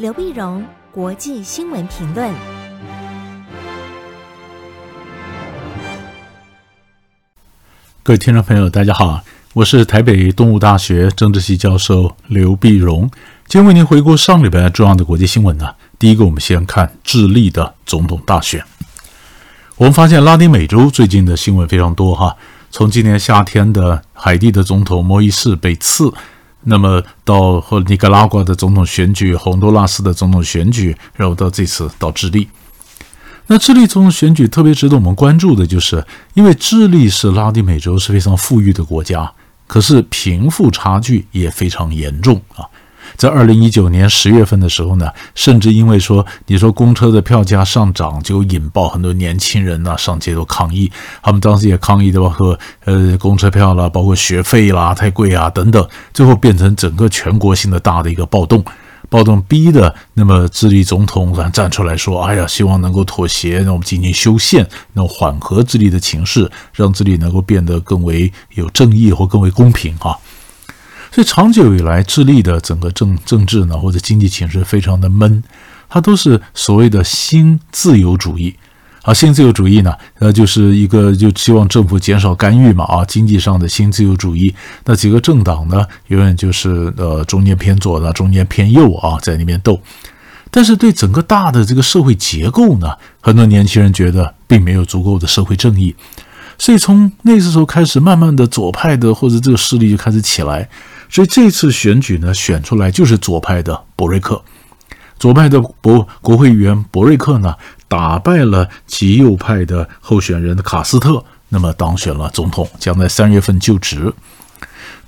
刘碧荣，国际新闻评论。各位听众朋友，大家好，我是台北东吴大学政治系教授刘碧荣，今天为您回顾上礼拜重要的国际新闻呢。第一个，我们先看智利的总统大选。我们发现拉丁美洲最近的新闻非常多哈，从今年夏天的海地的总统莫伊士被刺。那么到和尼加拉瓜的总统选举，洪都拉斯的总统选举，然后到这次到智利，那智利总统选举特别值得我们关注的就是，因为智利是拉丁美洲是非常富裕的国家，可是贫富差距也非常严重啊。在二零一九年十月份的时候呢，甚至因为说你说公车的票价上涨，就引爆很多年轻人呐上街头抗议。他们当时也抗议的包括呃公车票啦，包括学费啦太贵啊等等，最后变成整个全国性的大的一个暴动。暴动逼的那么智利总统站出来说：“哎呀，希望能够妥协，让我们进行修宪，能缓和智利的情势，让智利能够变得更为有正义或更为公平啊。”所以长久以来，智利的整个政政治呢，或者经济形势非常的闷，它都是所谓的新自由主义。啊，新自由主义呢，呃，就是一个就希望政府减少干预嘛，啊，经济上的新自由主义。那几个政党呢，永远就是呃中间偏左的，中间偏右啊，在那边斗。但是对整个大的这个社会结构呢，很多年轻人觉得并没有足够的社会正义。所以从那个时候开始，慢慢的左派的或者这个势力就开始起来。所以这次选举呢，选出来就是左派的博瑞克，左派的博国会议员博瑞克呢，打败了极右派的候选人的卡斯特，那么当选了总统，将在三月份就职。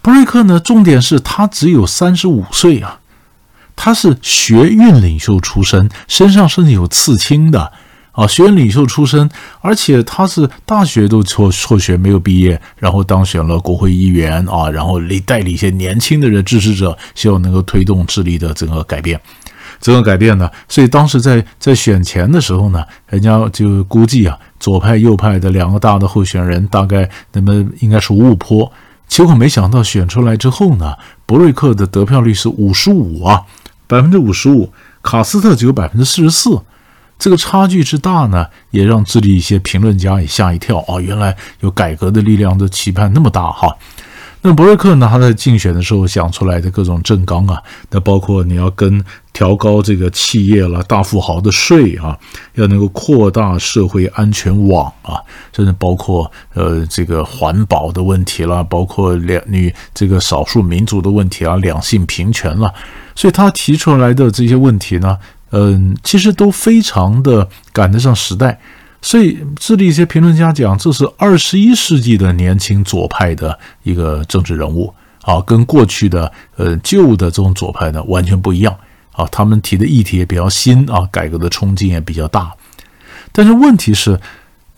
博瑞克呢，重点是他只有三十五岁啊，他是学运领袖出身，身上甚至有刺青的。啊，学院领袖出身，而且他是大学都辍辍学没有毕业，然后当选了国会议员啊，然后领带领一些年轻的人支持者，希望能够推动智利的整个改变，整个改变呢。所以当时在在选前的时候呢，人家就估计啊，左派右派的两个大的候选人大概那么应该是五五坡，结果没想到选出来之后呢，博瑞克的得票率是五十五啊，百分之五十五，卡斯特只有百分之四十四。这个差距之大呢，也让智利一些评论家也吓一跳啊！原来有改革的力量的期盼那么大哈。那博瑞克呢，他在竞选的时候想出来的各种政纲啊，那包括你要跟调高这个企业了大富豪的税啊，要能够扩大社会安全网啊，甚至包括呃这个环保的问题啦，包括两女这个少数民族的问题啊，两性平权了，所以他提出来的这些问题呢。嗯，其实都非常的赶得上时代，所以智利一些评论家讲，这是二十一世纪的年轻左派的一个政治人物啊，跟过去的呃旧的这种左派呢完全不一样啊。他们提的议题也比较新啊，改革的冲劲也比较大。但是问题是，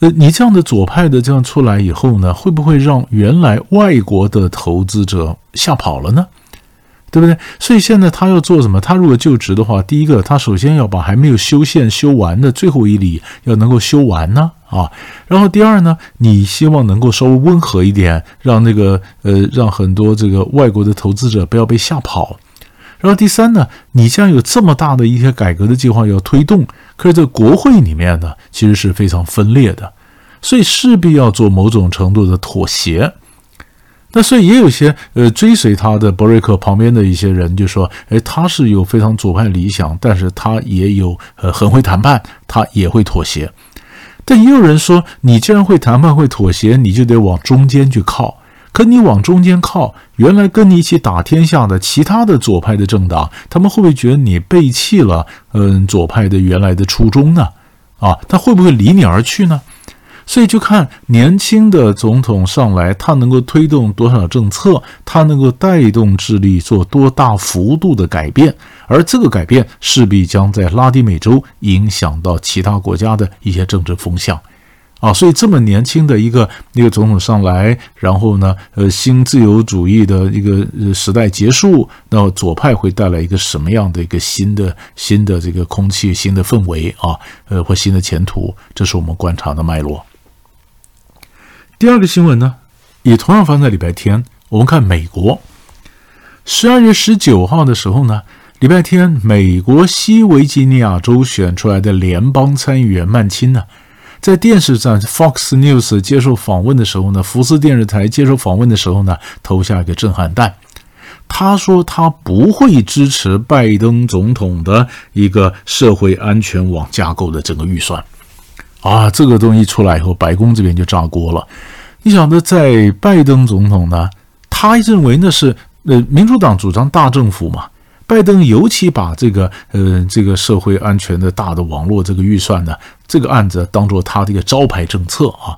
呃，你这样的左派的这样出来以后呢，会不会让原来外国的投资者吓跑了呢？对不对？所以现在他要做什么？他如果就职的话，第一个，他首先要把还没有修宪修完的最后一里要能够修完呢啊。然后第二呢，你希望能够稍微温和一点，让那个呃，让很多这个外国的投资者不要被吓跑。然后第三呢，你将有这么大的一些改革的计划要推动，可是这个国会里面呢，其实是非常分裂的，所以势必要做某种程度的妥协。那所以也有些呃追随他的博瑞克旁边的一些人就说，哎，他是有非常左派理想，但是他也有呃很会谈判，他也会妥协。但也有人说，你既然会谈判会妥协，你就得往中间去靠。可你往中间靠，原来跟你一起打天下的其他的左派的政党，他们会不会觉得你背弃了嗯左派的原来的初衷呢？啊，他会不会离你而去呢？所以就看年轻的总统上来，他能够推动多少政策，他能够带动智利做多大幅度的改变，而这个改变势必将在拉丁美洲影响到其他国家的一些政治风向，啊，所以这么年轻的一个一个总统上来，然后呢，呃，新自由主义的一个时代结束，那左派会带来一个什么样的一个新的新的这个空气、新的氛围啊，呃，或新的前途，这是我们观察的脉络。第二个新闻呢，也同样发生在礼拜天。我们看美国，十二月十九号的时候呢，礼拜天，美国西维吉尼亚州选出来的联邦参议员曼钦呢，在电视上 Fox News 接受访问的时候呢，福斯电视台接受访问的时候呢，投下一个震撼弹。他说他不会支持拜登总统的一个社会安全网架构的整个预算。啊，这个东西出来以后，白宫这边就炸锅了。你晓得，在拜登总统呢，他认为那是呃民主党主张大政府嘛。拜登尤其把这个呃这个社会安全的大的网络这个预算呢，这个案子当做他的一个招牌政策啊。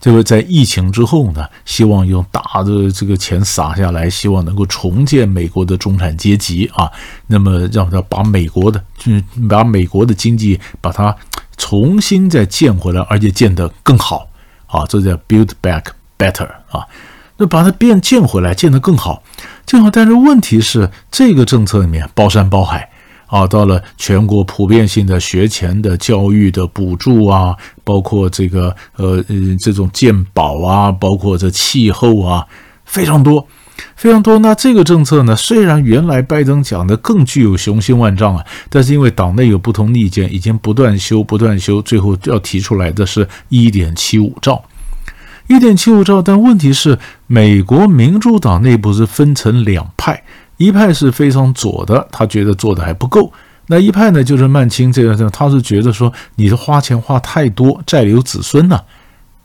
这个在疫情之后呢，希望用大的这个钱撒下来，希望能够重建美国的中产阶级啊。那么让他把美国的，就是把美国的经济把它重新再建回来，而且建得更好啊。这叫 build back better 啊。那把它变建回来，建得更好。建好，但是问题是，这个政策里面包山包海啊，到了全国普遍性的学前的教育的补助啊，包括这个呃呃这种健保啊，包括这气候啊，非常多，非常多。那这个政策呢，虽然原来拜登讲的更具有雄心万丈啊，但是因为党内有不同意见，已经不断修不断修，最后要提出来的是一点七五兆。一点七五兆，但问题是，美国民主党内部是分成两派，一派是非常左的，他觉得做的还不够；那一派呢，就是曼青这样，他是觉得说，你是花钱花太多，债留子孙呢。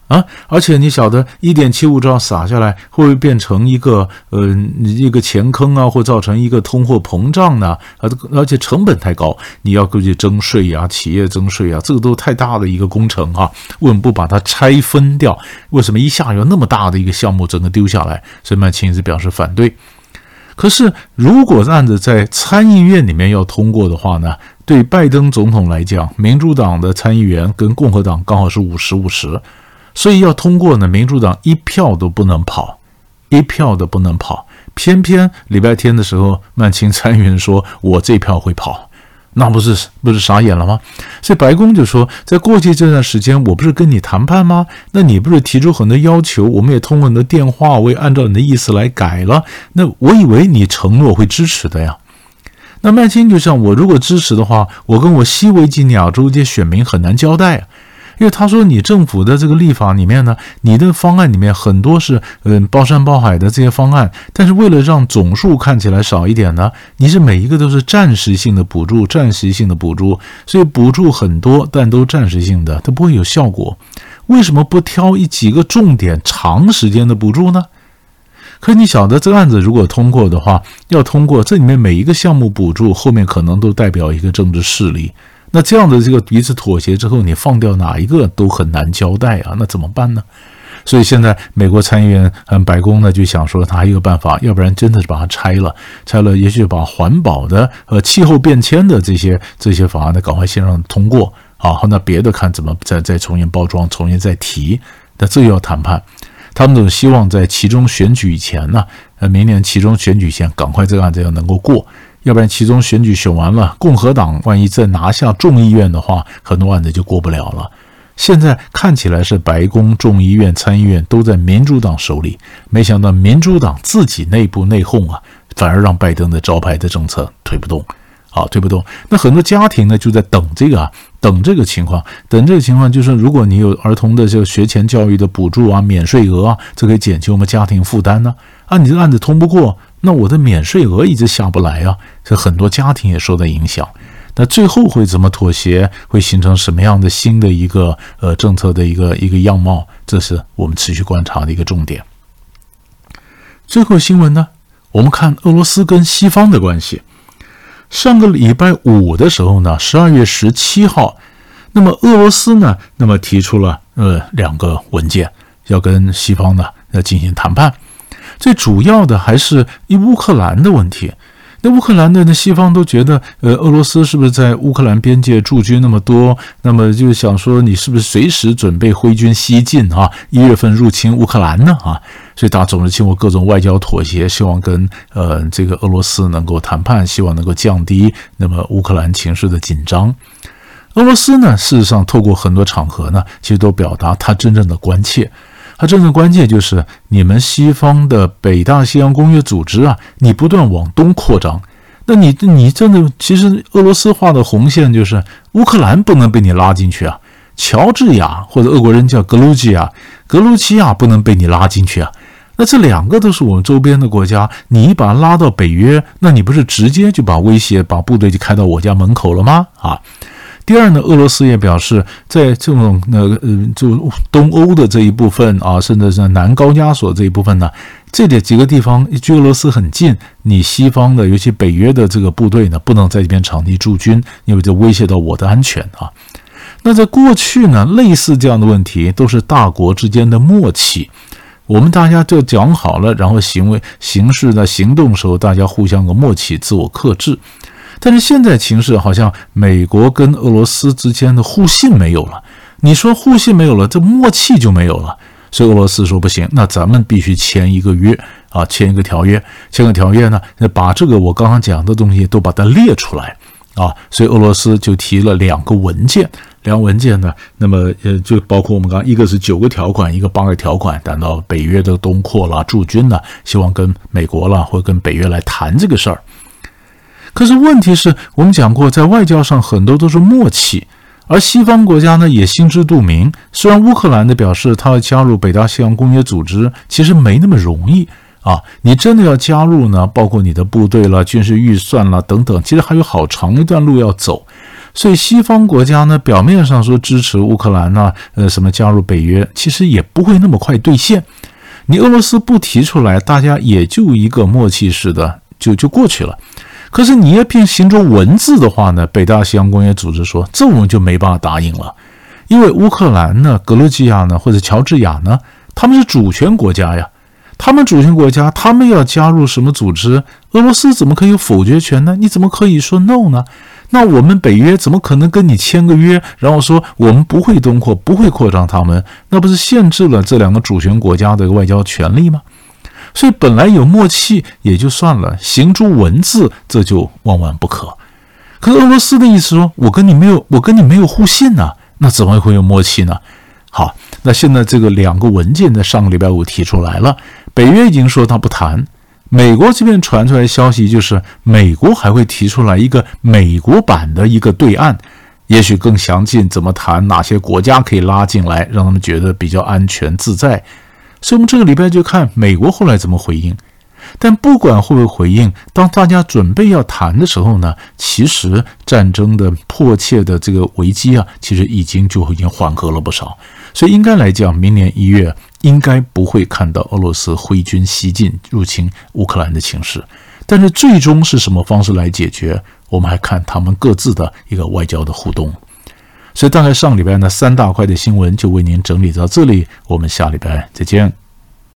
啊而且你晓得，一点七五兆撒下来，会不会变成一个呃一个钱坑啊，或造成一个通货膨胀呢？啊，而且成本太高，你要过去征税呀，企业征税啊，这个都太大的一个工程啊。为什么不把它拆分掉？为什么一下有那么大的一个项目整个丢下来？所以曼青是表示反对。可是，如果案子在参议院里面要通过的话呢，对拜登总统来讲，民主党的参议员跟共和党刚好是五十五十。所以要通过呢，民主党一票都不能跑，一票都不能跑。偏偏礼拜天的时候，曼青参议员说：“我这票会跑。”那不是不是傻眼了吗？所以白宫就说：“在过去这段时间，我不是跟你谈判吗？那你不是提出很多要求，我们也通过你的电话，我也按照你的意思来改了。那我以为你承诺会支持的呀。”那曼青就像我如果支持的话，我跟我西维吉尼亚州这些选民很难交代啊。因为他说，你政府的这个立法里面呢，你的方案里面很多是嗯包山包海的这些方案，但是为了让总数看起来少一点呢，你是每一个都是暂时性的补助，暂时性的补助，所以补助很多，但都暂时性的，它不会有效果。为什么不挑一几个重点长时间的补助呢？可你晓得，这个案子如果通过的话，要通过这里面每一个项目补助后面可能都代表一个政治势力。那这样的这个彼此妥协之后，你放掉哪一个都很难交代啊，那怎么办呢？所以现在美国参议员和白宫呢就想说，他还有一个办法，要不然真的是把它拆了，拆了，也许把环保的和气候变迁的这些这些法案呢，赶快先让通过啊，那别的看怎么再再重新包装，重新再提，那这又要谈判。他们总希望在其中选举以前呢，呃，明年其中选举前赶快这个案子要能够过。要不然，其中选举选完了，共和党万一再拿下众议院的话，很多案子就过不了了。现在看起来是白宫、众议院、参议院都在民主党手里，没想到民主党自己内部内讧啊，反而让拜登的招牌的政策推不动，好，推不动。那很多家庭呢就在等这个啊，等这个情况，等这个情况，就是如果你有儿童的这个学前教育的补助啊、免税额啊，这可以减轻我们家庭负担呢。啊，你这个案子通不过。那我的免税额一直下不来啊，这很多家庭也受到影响。那最后会怎么妥协？会形成什么样的新的一个呃政策的一个一个样貌？这是我们持续观察的一个重点。最后新闻呢，我们看俄罗斯跟西方的关系。上个礼拜五的时候呢，十二月十七号，那么俄罗斯呢，那么提出了呃两个文件，要跟西方呢要进行谈判。最主要的还是一乌克兰的问题。那乌克兰的那西方都觉得，呃，俄罗斯是不是在乌克兰边界驻军那么多？那么就想说，你是不是随时准备挥军西进啊？一月份入侵乌克兰呢？啊，所以大家总是经过各种外交妥协，希望跟呃这个俄罗斯能够谈判，希望能够降低那么乌克兰情势的紧张。俄罗斯呢，事实上透过很多场合呢，其实都表达他真正的关切。它真正关键就是你们西方的北大西洋公约组织啊，你不断往东扩张，那你你真的其实俄罗斯画的红线就是乌克兰不能被你拉进去啊，乔治亚或者俄国人叫格鲁吉亚，格鲁吉亚不能被你拉进去啊。那这两个都是我们周边的国家，你一把拉到北约，那你不是直接就把威胁把部队就开到我家门口了吗？啊。第二呢，俄罗斯也表示，在这种那个呃，就东欧的这一部分啊，甚至是南高加索这一部分呢，这里几个地方距俄罗斯很近，你西方的，尤其北约的这个部队呢，不能在这边长期驻军，因为这威胁到我的安全啊。那在过去呢，类似这样的问题都是大国之间的默契，我们大家就讲好了，然后行为、行事在行动时候，大家互相的默契，自我克制。但是现在情势好像美国跟俄罗斯之间的互信没有了，你说互信没有了，这默契就没有了。所以俄罗斯说不行，那咱们必须签一个约啊，签一个条约，签个条约呢，那把这个我刚刚讲的东西都把它列出来啊。所以俄罗斯就提了两个文件，两个文件呢，那么呃就包括我们刚一个是九个条款，一个八个条款，谈到北约的东扩啦、驻军呢，希望跟美国啦或跟北约来谈这个事儿。可是问题是我们讲过，在外交上很多都是默契，而西方国家呢也心知肚明。虽然乌克兰的表示他要加入北大西洋公约组织，其实没那么容易啊！你真的要加入呢，包括你的部队了、军事预算了等等，其实还有好长一段路要走。所以西方国家呢，表面上说支持乌克兰呢，呃，什么加入北约，其实也不会那么快兑现。你俄罗斯不提出来，大家也就一个默契似的，就就过去了。可是你要凭行中文字的话呢，北大西洋公约组织说，这我们就没办法答应了，因为乌克兰呢、格鲁吉亚呢或者乔治亚呢，他们是主权国家呀，他们主权国家，他们要加入什么组织，俄罗斯怎么可以有否决权呢？你怎么可以说 no 呢？那我们北约怎么可能跟你签个约，然后说我们不会东扩，不会扩张他们？那不是限制了这两个主权国家的外交权利吗？所以本来有默契也就算了，行诸文字这就万万不可。可是俄罗斯的意思说，我跟你没有，我跟你没有互信呢，那怎么会有默契呢？好，那现在这个两个文件在上个礼拜五提出来了，北约已经说他不谈，美国这边传出来消息就是美国还会提出来一个美国版的一个对案，也许更详尽，怎么谈，哪些国家可以拉进来，让他们觉得比较安全自在。所以，我们这个礼拜就看美国后来怎么回应。但不管会不会回应，当大家准备要谈的时候呢，其实战争的迫切的这个危机啊，其实已经就已经缓和了不少。所以，应该来讲，明年一月应该不会看到俄罗斯挥军西进入侵乌克兰的情势。但是，最终是什么方式来解决，我们还看他们各自的一个外交的互动。所以，大概上礼拜呢，三大块的新闻就为您整理到这里。我们下礼拜再见。